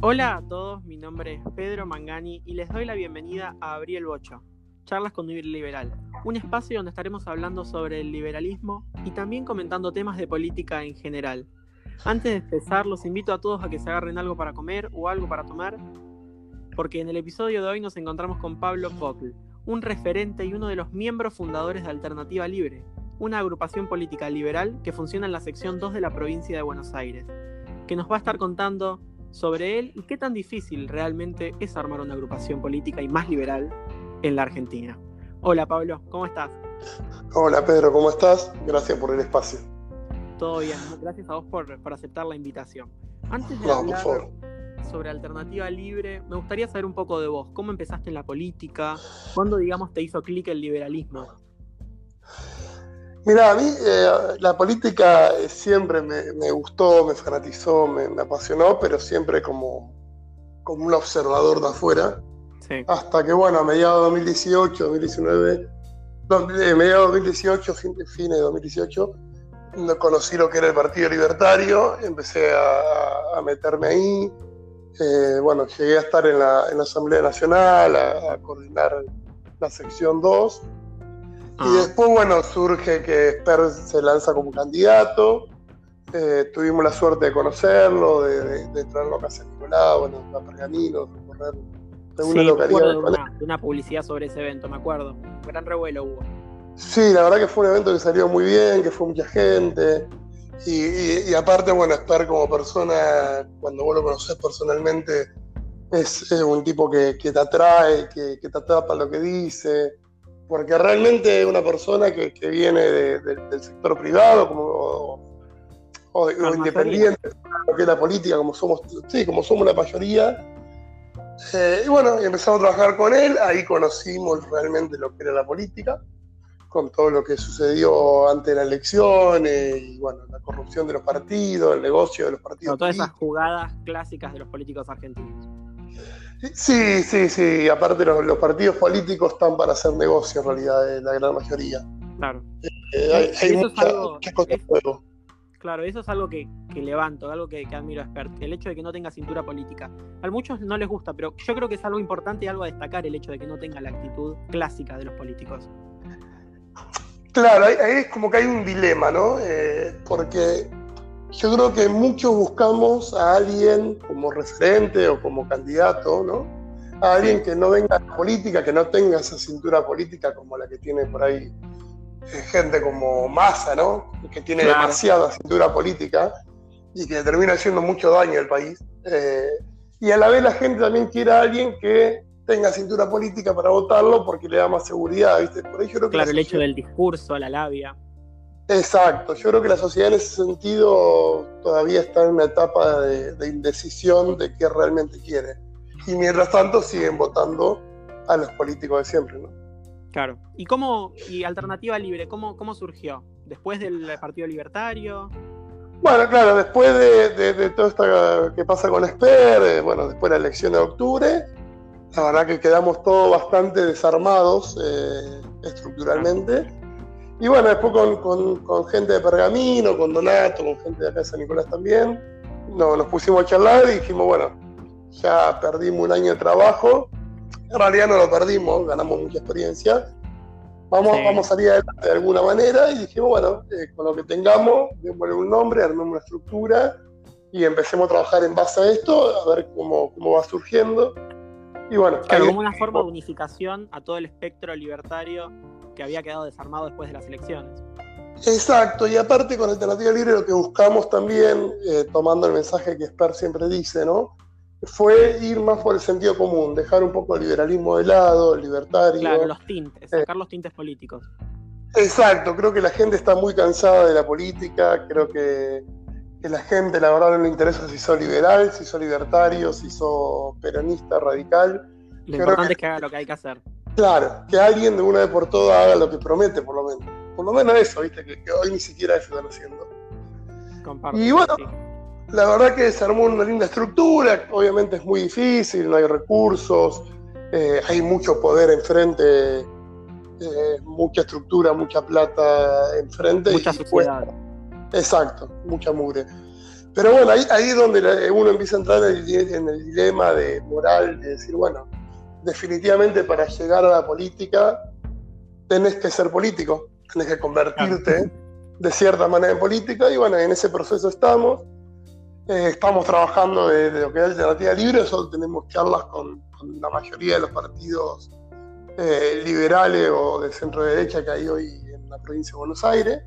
Hola a todos, mi nombre es Pedro Mangani y les doy la bienvenida a Abril Bocho, Charlas con Vivir Liberal, un espacio donde estaremos hablando sobre el liberalismo y también comentando temas de política en general. Antes de empezar, los invito a todos a que se agarren algo para comer o algo para tomar, porque en el episodio de hoy nos encontramos con Pablo Bockel, un referente y uno de los miembros fundadores de Alternativa Libre, una agrupación política liberal que funciona en la sección 2 de la provincia de Buenos Aires, que nos va a estar contando sobre él y qué tan difícil realmente es armar una agrupación política y más liberal en la Argentina. Hola Pablo, ¿cómo estás? Hola Pedro, ¿cómo estás? Gracias por el espacio. Todo bien, gracias a vos por, aceptar la invitación. Antes de hablar sobre alternativa libre, me gustaría saber un poco de vos. ¿Cómo empezaste en la política? ¿Cuándo, digamos, te hizo clic el liberalismo? Mira, a mí eh, la política siempre me, gustó, me fanatizó, me, apasionó, pero siempre como, como un observador de afuera. Hasta que, bueno, a mediados de 2018, 2019, no, eh, mediados de 2018, fines de 2018, conocí lo que era el Partido Libertario, empecé a, meterme ahí. Eh, bueno, llegué a estar en la, Asamblea Nacional, a, a coordinar la sección 2 y ah. después, bueno, surge que Esper se lanza como candidato. Eh, tuvimos la suerte de conocerlo, de, de, traerlo a Casa Nicolás, bueno, a Pergamino, de correr de una localidad. De una, de una, publicidad sobre ese evento, me acuerdo. Un gran revuelo hubo. Sí, la verdad que fue un evento que salió muy bien, que fue mucha gente. Y, y, aparte, bueno, Esper como persona, cuando vos lo conoces personalmente, es, un tipo que, que, te atrae, que, que te atrapa lo que dice porque realmente una persona que, viene del sector privado como, o, independiente, lo que es la política, como somos, sí, como somos la mayoría. Eh, y bueno, empezamos a trabajar con él, ahí conocimos realmente lo que era la política, con todo lo que sucedió antes de la elección, y bueno, la corrupción de los partidos, el negocio de los partidos. todas esas jugadas clásicas de los políticos argentinos. Sí, sí, sí. Aparte los, partidos políticos están para hacer negocio en realidad, eh, la gran mayoría. Claro. Eh, hay, muchas cosas Claro, eso es algo que, levanto, algo que, admiro a Spert, el hecho de que no tenga cintura política. A muchos no les gusta, pero yo creo que es algo importante y algo a destacar el hecho de que no tenga la actitud clásica de los políticos. Claro, ahí, es como que hay un dilema, ¿no? Eh, porque yo creo que muchos buscamos a alguien como referente o como candidato, ¿no? A alguien que no venga a la política, que no tenga esa cintura política como la que tiene por ahí eh, gente como Massa, ¿no? Que tiene demasiada cintura política y que termina haciendo mucho daño al país. Eh, y a la vez la gente también quiere a alguien que tenga cintura política para votarlo porque le da más seguridad, ¿viste? Por ello creo que claro, el hecho del discurso, la labia. Exacto, yo creo que la sociedad en ese sentido todavía está en una etapa de, indecisión de qué realmente quiere. Y mientras tanto siguen votando a los políticos de siempre, ¿no? Claro. ¿Y cómo, y Alternativa Libre, cómo, cómo surgió? ¿Después del Partido Libertario? Bueno, claro, después de, todo esto que pasa con Esper, bueno, después de la elección de octubre, la verdad que quedamos todos bastante desarmados eh, estructuralmente. Y bueno, después con, gente de Pergamino, con Donato, con gente de acá de San Nicolás también, no, nos pusimos a charlar y dijimos, bueno, ya perdimos un año de trabajo. En realidad no lo perdimos, ganamos mucha experiencia. Vamos, vamos a salir adelante de alguna manera y dijimos, bueno, eh, con lo que tengamos, démosle un nombre, armemos una estructura y empecemos a trabajar en base a esto, a ver cómo, cómo va surgiendo. Y bueno, claro, como una forma de unificación a todo el espectro libertario que había quedado desarmado después de las elecciones. Exacto, y aparte con Alternativa Libre lo que buscamos también, eh, tomando el mensaje que Sper siempre dice, ¿no? Fue ir más por el sentido común, dejar un poco el liberalismo de lado, el libertario. Claro, los tintes, sacar los tintes políticos. Exacto, creo que la gente está muy cansada de la política, creo que, que la gente la verdad no le interesa si sos liberal, si sos libertario, si sos peronista, radical. Lo importante es que haga lo que hay que hacer. Claro, que alguien de una vez por todas haga lo que promete, por lo menos. Por lo menos eso, ¿viste? Que, hoy ni siquiera eso están haciendo. y bueno, la verdad que se armó una linda estructura, obviamente es muy difícil, no hay recursos, eh, hay mucho poder enfrente, eh, mucha estructura, mucha plata enfrente. Mucha sociedad. Exacto, mucha mugre. Pero bueno, ahí, ahí es donde uno empieza a entrar en el, en el dilema de moral, de decir, bueno, definitivamente para llegar a la política tenés que ser político, tenés que convertirte de cierta manera en política y bueno, en ese proceso estamos. Eh, estamos trabajando de, lo que es alternativa libre, solo tenemos charlas con, con la mayoría de los partidos eh, liberales o de centro derecha que hay hoy en la provincia de Buenos Aires,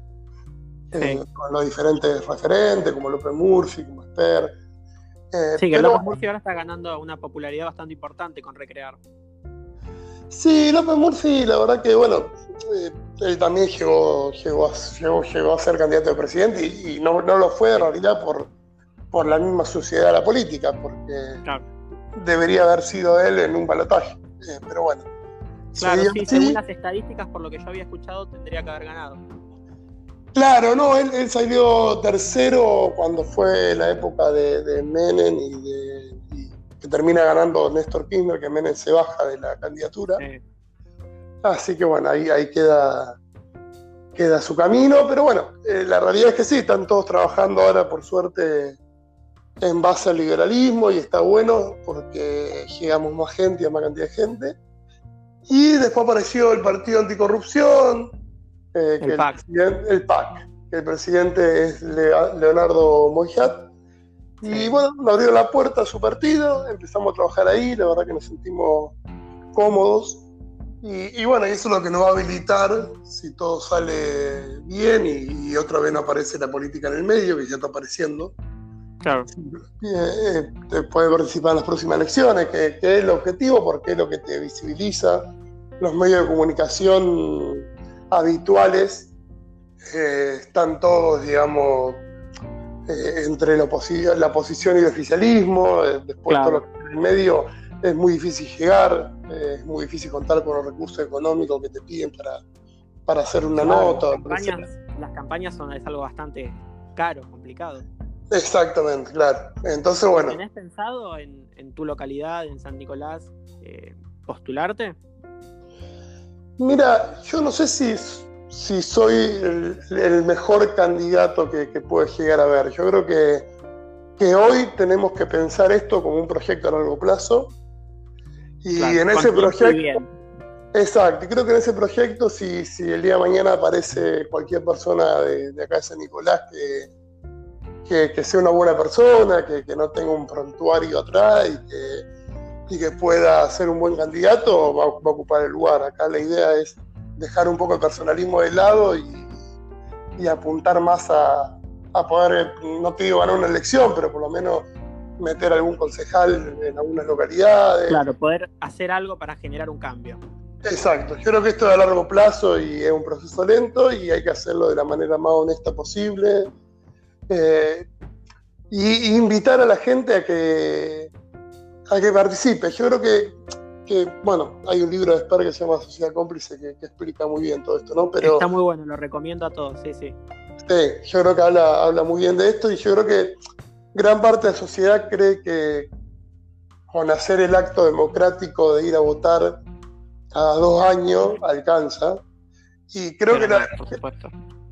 eh, con los diferentes referentes como López Murphy, como Esper. Eh, sí, que López Murphy ahora está ganando una popularidad bastante importante con Recrear. Sí, López Murphy, la verdad que, bueno, él también llegó, llegó, a, llegó, a ser candidato de presidente y, no, no, lo fue en realidad por, por la misma suciedad de la política, porque debería haber sido él en un balotaje. pero bueno, Claro, sí, según las estadísticas, por lo que yo había escuchado, tendría que haber ganado. Claro, no, él, salió tercero cuando fue la época de, Menem y, que termina ganando Néstor Kirchner, que Menem se baja de la candidatura. Así que bueno, ahí, ahí queda, queda su camino, pero bueno, eh, la realidad es que sí, están todos trabajando ahora, por suerte, en base al liberalismo y está bueno porque llegamos más gente y a más cantidad de gente. Y después apareció el Partido Anticorrupción, eh, el, PAC. El, PAC, que el presidente es Leonardo Moyat. Y bueno, nos abrió la puerta a su partido, empezamos a trabajar ahí, la verdad que nos sentimos cómodos. Y, bueno, eso es lo que nos va a habilitar, si todo sale bien y, otra vez no aparece la política en el medio, que ya está apareciendo. Claro. Eh, eh puede participar en las próximas elecciones, que, es el objetivo, porque es lo que te visibiliza. Los medios de comunicación habituales eh, están todos, digamos, eh, entre la, la, oposición y el oficialismo. después, todo lo que en el medio es muy difícil llegar, es muy difícil contar con los recursos económicos que te piden para, para hacer una nota. Las campañas, son, es algo bastante caro, complicado. Exactamente, claro. Entonces, bueno. ¿Tenés pensado en, tu localidad, en San Nicolás, eh, postularte? Mira, yo no sé si, si soy el, mejor candidato que, puede llegar a ver. Yo creo que, que, hoy tenemos que pensar esto como un proyecto a largo plazo. Y en ese proyecto. Exacto, y creo que en ese proyecto, si, si el día de mañana aparece cualquier persona de, de acá de San Nicolás que que, sea una buena persona, que, no tenga un prontuario atrás y que, pueda ser un buen candidato, va, a ocupar el lugar. Acá la idea es dejar un poco el personalismo de lado y, apuntar más a, poder, no te digo ganar una elección, pero por lo menos meter algún concejal en algunas localidades. Claro, poder hacer algo para generar un cambio. Exacto, yo creo que esto es a largo plazo y es un proceso lento y hay que hacerlo de la manera más honesta posible, eh, y, invitar a la gente a que, a que participe. Yo creo que, bueno, hay un libro de Sper que se llama Sociedad Cómplice que, explica muy bien todo esto, ¿no? Pero, Está muy bueno, lo recomiendo a todos, sí, sí. Sí, yo creo que habla, habla muy bien de esto y yo creo que gran parte de la sociedad cree que con hacer el acto democrático de ir a votar cada dos años alcanza. Y creo que la, por supuesto.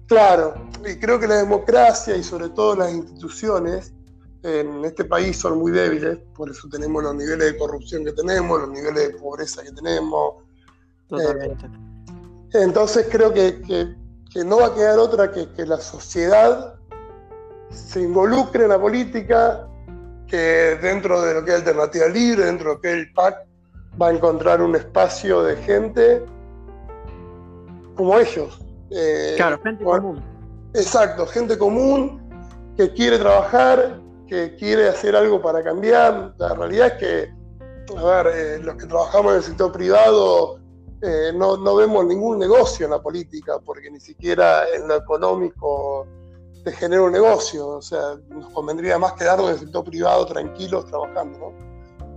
Claro, y creo que la democracia y sobre todo las instituciones en este país son muy débiles, por eso tenemos los niveles de corrupción que tenemos, los niveles de pobreza que tenemos. Totalmente. Eh, entonces creo que, no va a quedar otra que, que la sociedad se involucre en la política, que dentro de lo que es Alternativa Libre, dentro de lo que es el PAC, va a encontrar un espacio de gente como ellos, eh, claro, gente común. Exacto, gente común que quiere trabajar, que quiere hacer algo para cambiar. La realidad es que, a ver, eh, los que trabajamos en el sector privado eh, no, vemos ningún negocio en la política, porque ni siquiera en lo económico te genera un negocio. O sea, nos convendría más quedarnos en el sector privado tranquilos trabajando, ¿no?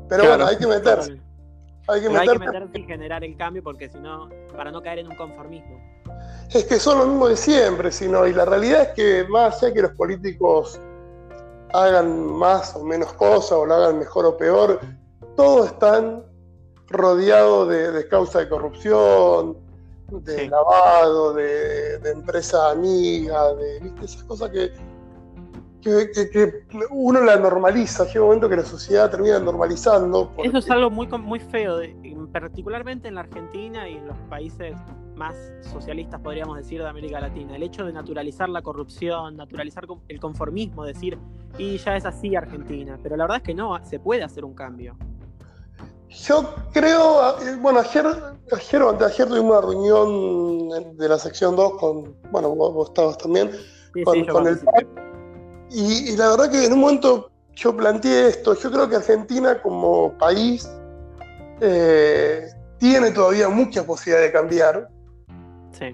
Pero bueno, hay que meterse. Hay que, meterse. y generar el cambio, porque si no, para no caer en un conformismo es que son lo mismo de siempre, sino, y la realidad es que más allá que los políticos hagan más o menos cosas o lo hagan mejor o peor, todos están rodeados de, causa de corrupción, de lavado, de, de, empresa amiga, de ¿viste? esas cosas que, que, uno la normaliza, llega un momento que la sociedad termina normalizando. Eso es algo muy, muy feo, particularmente en la Argentina y en los países más socialistas, podríamos decir, de América Latina. El hecho de naturalizar la corrupción, naturalizar el conformismo, decir, y ya es así Argentina. Pero la verdad es que no, se puede hacer un cambio. Yo creo, eh, bueno, ayer, ayer o anteayer tuvimos una reunión de la sección 2 con, bueno, vos, estabas también, con, el y, la verdad que en un momento yo planteé esto, yo creo que Argentina como país eh, tiene todavía mucha posibilidad de cambiar,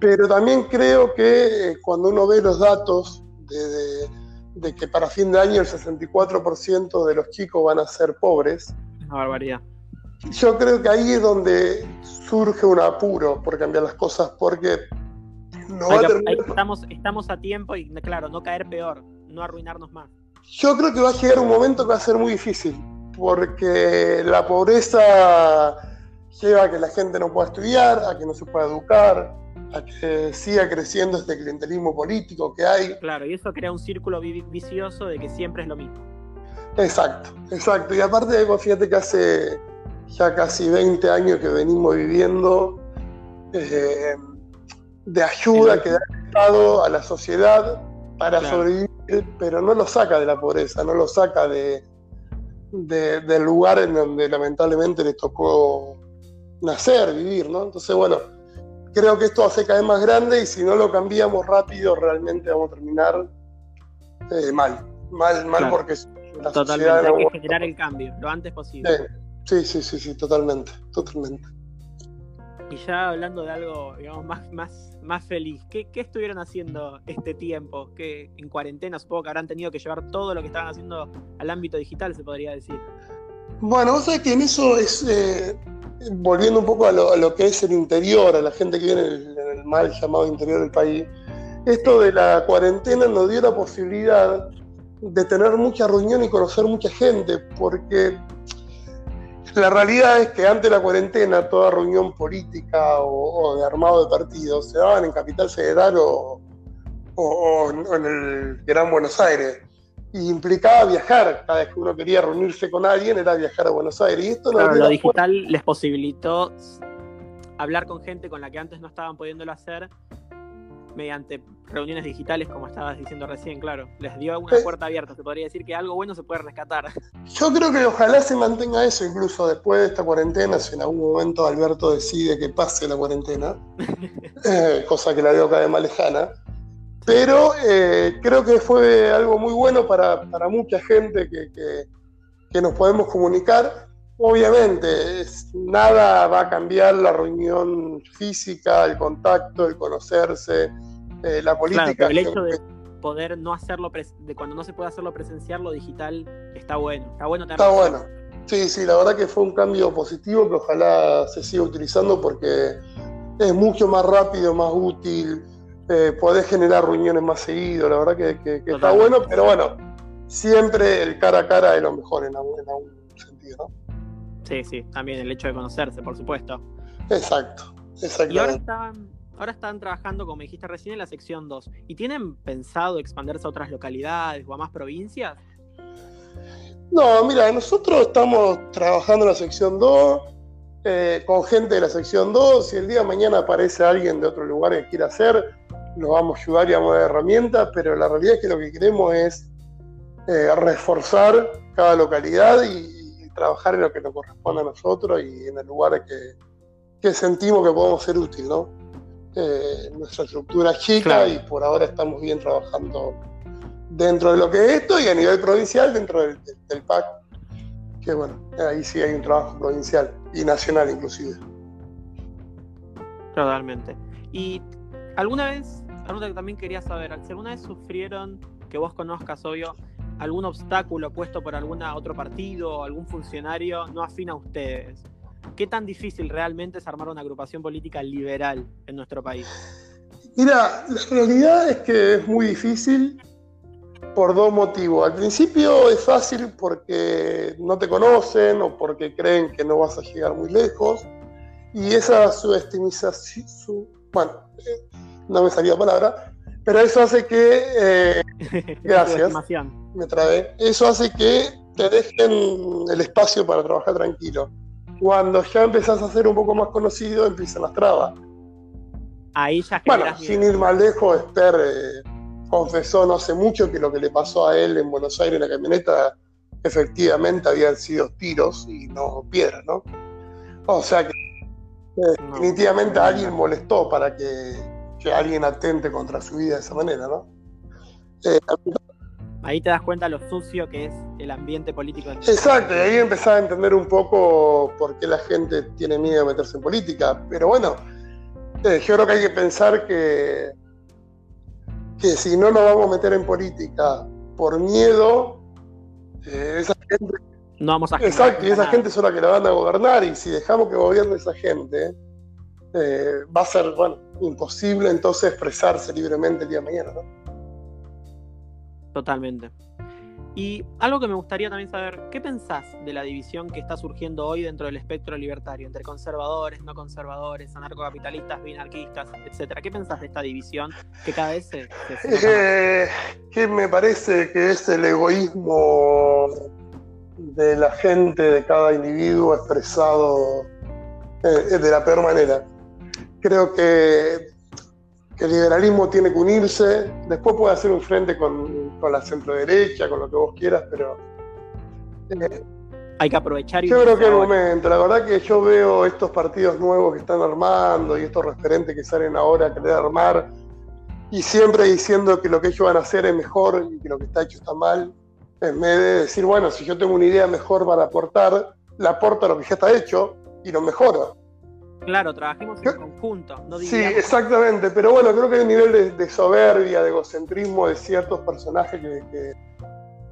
pero también creo que eh, cuando uno ve los datos de, que para fin de año el 64% de los chicos van a ser pobres, una barbaridad. Yo creo que ahí es donde surge un apuro por cambiar las cosas, porque no va a terminar... estamos, estamos a tiempo y, claro, no caer peor no arruinarnos más. Yo creo que va a llegar un momento que va a ser muy difícil, porque la pobreza lleva a que la gente no pueda estudiar, a que no se pueda educar, a que siga creciendo este clientelismo político que hay. Claro, y eso crea un círculo vicioso de que siempre es lo mismo. Exacto, exacto. Y aparte, fíjate que hace ya casi 20 años que venimos viviendo eh, de ayuda que da el Estado a la sociedad para sobrevivir pero no lo saca de la pobreza, no lo saca de, del lugar en donde lamentablemente le tocó nacer, vivir, ¿no? Entonces, bueno, creo que esto hace cada vez más grande y si no lo cambiamos rápido, realmente vamos a terminar eh, mal. Mal, mal porque la Totalmente, hay que generar el cambio lo antes posible. Sí, sí, sí, sí, totalmente, totalmente. Y ya hablando de algo, digamos, más, más, más feliz, ¿qué, estuvieron haciendo este tiempo? Que en cuarentena supongo que habrán tenido que llevar todo lo que estaban haciendo al ámbito digital, se podría decir. Bueno, vos sabés que en eso es, eh, volviendo un poco a lo, que es el interior, a la gente que viene en el, mal llamado interior del país, esto de la cuarentena nos dio la posibilidad de tener mucha reunión y conocer mucha gente, porque la realidad es que antes de la cuarentena toda reunión política o, de armado de partidos se daban en Capital Federal o, en el Gran Buenos Aires. Y implicaba viajar. Cada vez que uno quería reunirse con alguien era viajar a Buenos Aires. Y esto lo digital les posibilitó hablar con gente con la que antes no estaban pudiéndolo hacer mediante reuniones digitales, como estabas diciendo recién, claro. Les dio una puerta abierta, se podría decir que algo bueno se puede rescatar. Yo creo que ojalá se mantenga eso, incluso después de esta cuarentena, si en algún momento Alberto decide que pase la cuarentena, eh, cosa que la veo cada vez más lejana. Pero eh, creo que fue algo muy bueno para, mucha gente que, que, nos podemos comunicar. Obviamente, nada va a cambiar la reunión física, el contacto, el conocerse, eh, la política. el hecho de poder no hacerlo, de cuando no se puede hacerlo presencial, lo digital está bueno. Está bueno Está bueno. Sí, sí, la verdad que fue un cambio positivo que ojalá se siga utilizando porque es mucho más rápido, más útil, eh, podés generar reuniones más seguido, la verdad que, está bueno, pero bueno, siempre el cara a cara es lo mejor en algún, sentido, ¿no? Sí, sí, también el hecho de conocerse, por supuesto. Exacto, exacto. Y ahora estaban ahora están trabajando, como dijiste recién, en la sección 2. ¿Y tienen pensado expandirse a otras localidades o a más provincias? No, mira, nosotros estamos trabajando en la sección 2, eh, con gente de la sección 2. Si el día de mañana aparece alguien de otro lugar que quiera hacer, lo vamos a ayudar y vamos a dar herramientas, pero la realidad es que lo que queremos es eh, reforzar cada localidad y, trabajar en lo que nos corresponde a nosotros y en el lugar que, que sentimos que podemos ser útiles, ¿no? Eh, nuestra estructura chica y por ahora estamos bien trabajando dentro de lo que es esto y a nivel provincial dentro del, PAC, que bueno, ahí sí hay un trabajo provincial y nacional inclusive. Totalmente. Y alguna vez, algo que también quería saber, si alguna vez sufrieron, que vos conozcas, obvio, algún obstáculo puesto por algún otro partido o algún funcionario no afín a ustedes, ¿Qué tan difícil realmente es armar una agrupación política liberal en nuestro país? Mira, la realidad es que es muy difícil por dos motivos. Al principio es fácil porque no te conocen o porque creen que no vas a llegar muy lejos. Y esa subestimación, bueno, no me salía palabra, pero eso hace que, eh, gracias, me trabé, eso hace que te dejen el espacio para trabajar tranquilo. Cuando ya empezás a ser un poco más conocido, empiezan las trabas. Ahí ya Bueno, sin ir más lejos, Esther eh, confesó no hace mucho que lo que le pasó a él en Buenos Aires en la camioneta efectivamente habían sido tiros y no piedras, ¿no? O sea que definitivamente alguien molestó para que, alguien atente contra su vida de esa manera, ¿no? Eh, ahí te das cuenta lo sucio que es el ambiente político. Exacto, y ahí empezás a entender un poco por qué la gente tiene miedo de meterse en política. Pero bueno, eh, yo creo que hay que pensar que, que si no nos vamos a meter en política por miedo, eh, esa gente no vamos a Exacto, y esa gente es la que la van a gobernar, y si dejamos que gobierne esa gente, eh, va a ser, bueno, imposible entonces expresarse libremente el día de mañana, ¿no? Totalmente. Y algo que me gustaría también saber, ¿qué pensás de la división que está surgiendo hoy dentro del espectro libertario, entre conservadores, no conservadores, anarcocapitalistas, binarquistas, etcétera? ¿Qué pensás de esta división que cada vez se... se eh, que me parece que es el egoísmo de la gente, de cada individuo expresado eh, de la peor manera. Creo que, el liberalismo tiene que unirse, después puede hacer un frente con, con la centro-derecha, con lo que vos quieras, pero... Eh, hay que aprovechar. Y yo creo que es el momento. La verdad que yo veo estos partidos nuevos que están armando y estos referentes que salen ahora a querer armar y siempre diciendo que lo que ellos van a hacer es mejor y que lo que está hecho está mal en vez de decir, bueno, si yo tengo una idea mejor para aportar, la aporto a lo que ya está hecho y lo mejoro. Claro, trabajemos en conjunto. sí, exactamente, pero bueno, creo que hay un nivel de, soberbia, de egocentrismo de ciertos personajes que,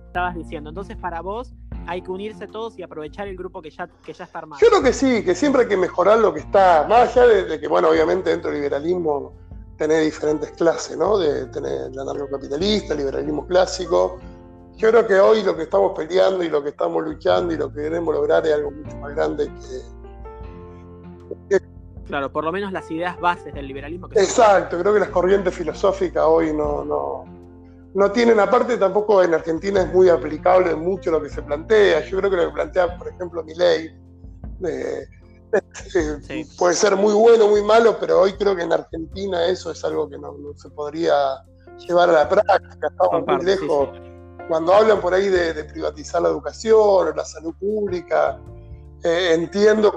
Estabas diciendo, entonces para vos hay que unirse todos y aprovechar el grupo que ya, que ya está armado. Yo creo que sí, que siempre hay que mejorar lo que está, más allá de, que, bueno, obviamente dentro del liberalismo tenés diferentes clases, ¿no? De tener el anarcocapitalista, el liberalismo clásico, yo creo que hoy lo que estamos peleando y lo que estamos luchando y lo que queremos lograr es algo mucho más grande que... claro, por lo menos las ideas bases del liberalismo. Exacto, creo que las corrientes filosóficas hoy no, no, no tienen, aparte tampoco en Argentina es muy aplicable mucho lo que se plantea. Yo creo que lo que plantea, por ejemplo, mi ley, eh, eh, puede ser muy bueno, muy malo, pero hoy creo que en Argentina eso es algo que no, se podría llevar a la práctica, estamos muy lejos cuando hablan por ahí de, privatizar la educación o la salud pública, eh, entiendo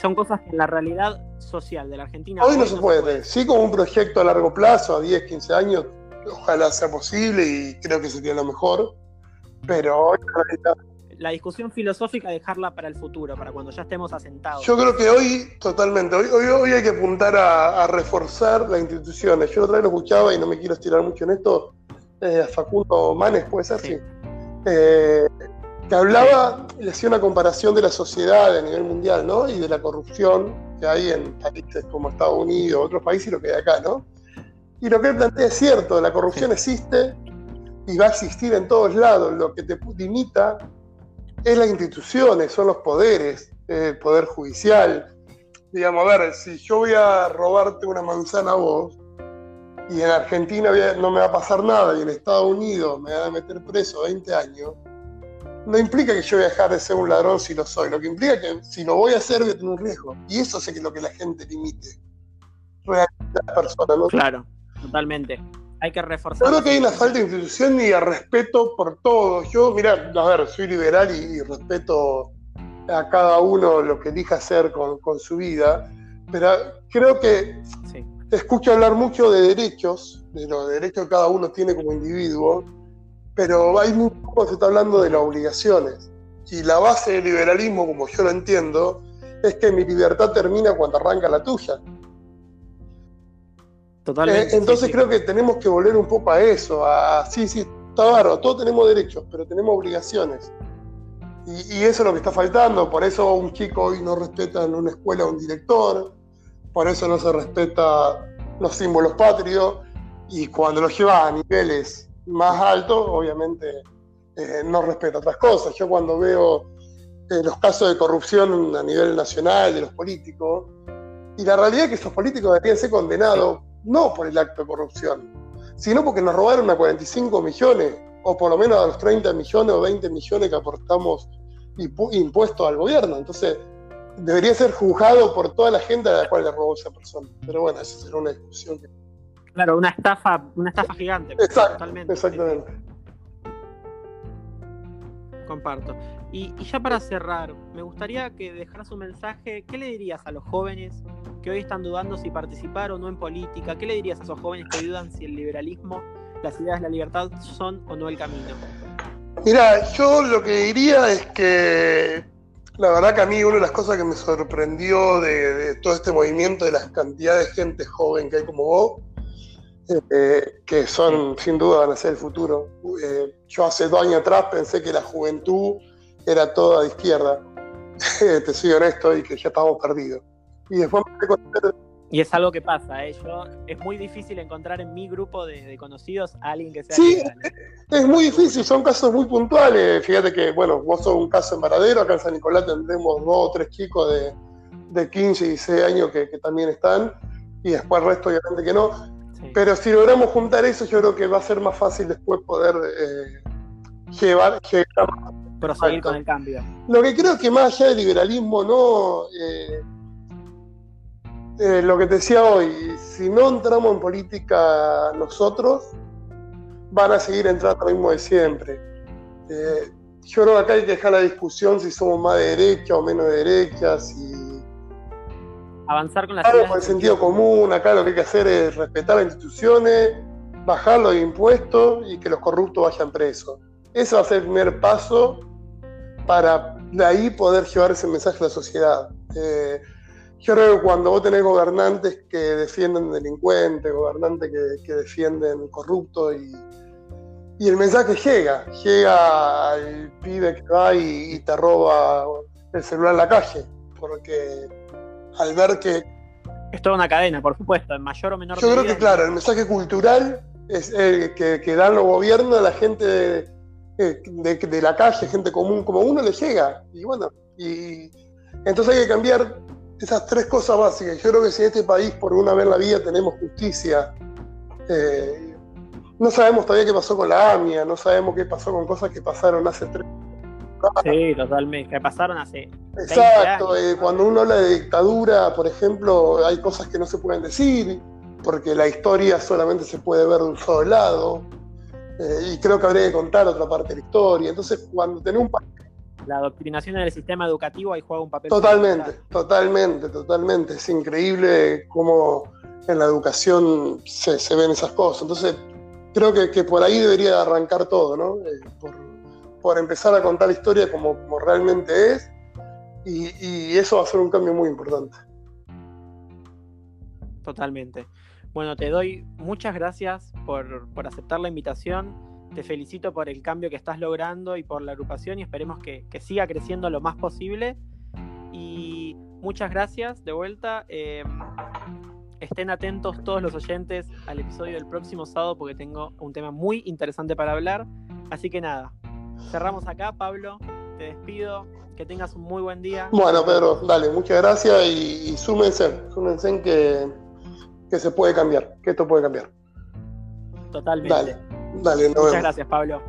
Son cosas que en la realidad social de la Argentina... Hoy, no, se, puede. Sí como un proyecto a largo plazo, a 10, 15 años, ojalá sea posible y creo que sería lo mejor, pero hoy la discusión filosófica dejarla para el futuro, para cuando ya estemos asentados. Yo creo que hoy, totalmente, hoy, hoy, hay que apuntar a, reforzar las instituciones. Yo otra vez lo escuchaba y no me quiero estirar mucho en esto, eh, Facundo Manes, puede ser, sí. Eh, que hablaba, le hacía una comparación de la sociedad a nivel mundial, ¿no? Y de la corrupción que hay en países como Estados Unidos, otros países y lo que hay acá, ¿no? Y lo que él plantea es cierto, la corrupción existe y va a existir en todos lados. Lo que te limita es las instituciones, son los poderes, el poder judicial. Digamos, a ver, si yo voy a robarte una manzana a vos, y en Argentina no me va a pasar nada y en Estados Unidos me van a meter preso 20 años, no implica que yo voy a dejar de ser un ladrón si lo soy. Lo que implica que si lo voy a hacer voy a tener un riesgo. Y eso hace que lo que la gente limite. Realmente las personas, ¿no? Claro, totalmente. Hay que reforzar. Creo que hay una falta de institución y de respeto por todos. Yo, mira, a ver, soy liberal y, respeto a cada uno lo que elija hacer con, con su vida, pero creo que sí escucho hablar mucho de derechos, de los derechos que cada uno tiene como individuo, pero hay muy poco se está hablando de las obligaciones. Y la base del liberalismo, como yo lo entiendo, es que mi libertad termina cuando arranca la tuya. Totalmente. Eh, entonces creo que tenemos que volver un poco a eso, a sí, sí, está barro, todos tenemos derechos, pero tenemos obligaciones. Y, y, eso es lo que está faltando, por eso un chico hoy no respeta en una escuela a un director, por eso no se respeta los símbolos patrios y cuando los lleva a niveles más altos, obviamente eh, no respeta otras cosas. Yo cuando veo eh, los casos de corrupción a nivel nacional de los políticos, Y la realidad es que esos políticos deberían ser condenados no por el acto de corrupción, sino porque nos robaron a 45 millones, o por lo menos a los 30 millones o 20 millones que aportamos impuestos al gobierno. Entonces, debería ser juzgado por toda la gente a la cual le robó esa persona. Pero bueno, esa será una discusión. Claro, una estafa, una estafa gigante. totalmente. Exactamente. Comparto. Y, ya para cerrar, me gustaría que dejaras un mensaje. ¿Qué le dirías a los jóvenes que hoy están dudando si participar o no en política? ¿Qué le dirías a esos jóvenes que dudan si el liberalismo, las ideas de la libertad son o no el camino? Mira, yo lo que diría es que la verdad que a mí una de las cosas que me sorprendió de, todo este movimiento, de las cantidades de gente joven que hay como vos, eh, que son sin duda van a ser el futuro. Eh, yo hace dos años atrás pensé que la juventud era toda de izquierda, te soy honesto, y que ya estábamos perdidos. Y después y es algo que pasa, ¿eh? es muy difícil encontrar en mi grupo de, conocidos a alguien que sea. Sí, es muy difícil, son casos muy puntuales. Fíjate que, bueno, vos sos un caso en Varadero, acá en San Nicolás tendremos dos o tres chicos de, de 15 y 16 años que, también están, y después el resto, obviamente que no. Pero si logramos juntar eso, yo creo que va a ser más fácil después poder eh, llevar, llevar. Proseguir con el cambio. Lo que creo que más allá del liberalismo, no. Eh, eh, lo que te decía hoy, si no entramos en política nosotros, van a seguir entrando lo mismo de siempre. Yo creo que acá hay que dejar la discusión si somos más de derecha o menos de derecha, si... Avanzar con la con el sentido común, acá lo que hay que hacer es respetar las instituciones, bajar los impuestos y que los corruptos vayan presos. Ese va a ser el primer paso para de ahí poder llevar ese mensaje a la sociedad. Eh, yo creo que cuando vos tenés gobernantes que defienden delincuentes, gobernantes que, defienden corruptos y, y, el mensaje llega, llega al pibe que va y, te roba el celular en la calle, porque al ver que... Es toda una cadena, por supuesto, en mayor o menor Yo creo que, claro, el mensaje cultural es el que, que dan los gobiernos a la gente de, de, de, la calle, gente común como uno, le llega. Y bueno, y entonces hay que cambiar esas tres cosas básicas. Yo creo que si en este país por una vez en la vida tenemos justicia, eh, no sabemos todavía qué pasó con la AMIA, no sabemos qué pasó con cosas que pasaron hace tres Sí, totalmente, que pasaron hace. Exacto, eh, cuando uno habla de dictadura, por ejemplo, hay cosas que no se pueden decir, porque la historia solamente se puede ver de un solo lado, eh, y creo que habría que contar otra parte de la historia. Entonces, cuando tenemos un la adoctrinación en el sistema educativo ahí juega un papel. Totalmente, totalmente, totalmente. Es increíble cómo en la educación se, ven esas cosas. Entonces, creo que, por ahí debería arrancar todo, ¿no? Eh, por, empezar a contar la historia como, realmente es. Y, eso va a ser un cambio muy importante. Totalmente. Bueno, te doy muchas gracias por, por aceptar la invitación te felicito por el cambio que estás logrando y por la agrupación y esperemos que, siga creciendo lo más posible. Y muchas gracias de vuelta. Em, estén atentos todos los oyentes al episodio del próximo sábado porque tengo un tema muy interesante para hablar. Así que nada, cerramos acá, Pablo. Te despido. Que tengas un muy buen día. Bueno, Pedro, dale, muchas gracias y, súmense, súmense en que, que se puede cambiar, que esto puede cambiar. Totalmente. Dale. Dale, Muchas gracias, Pablo.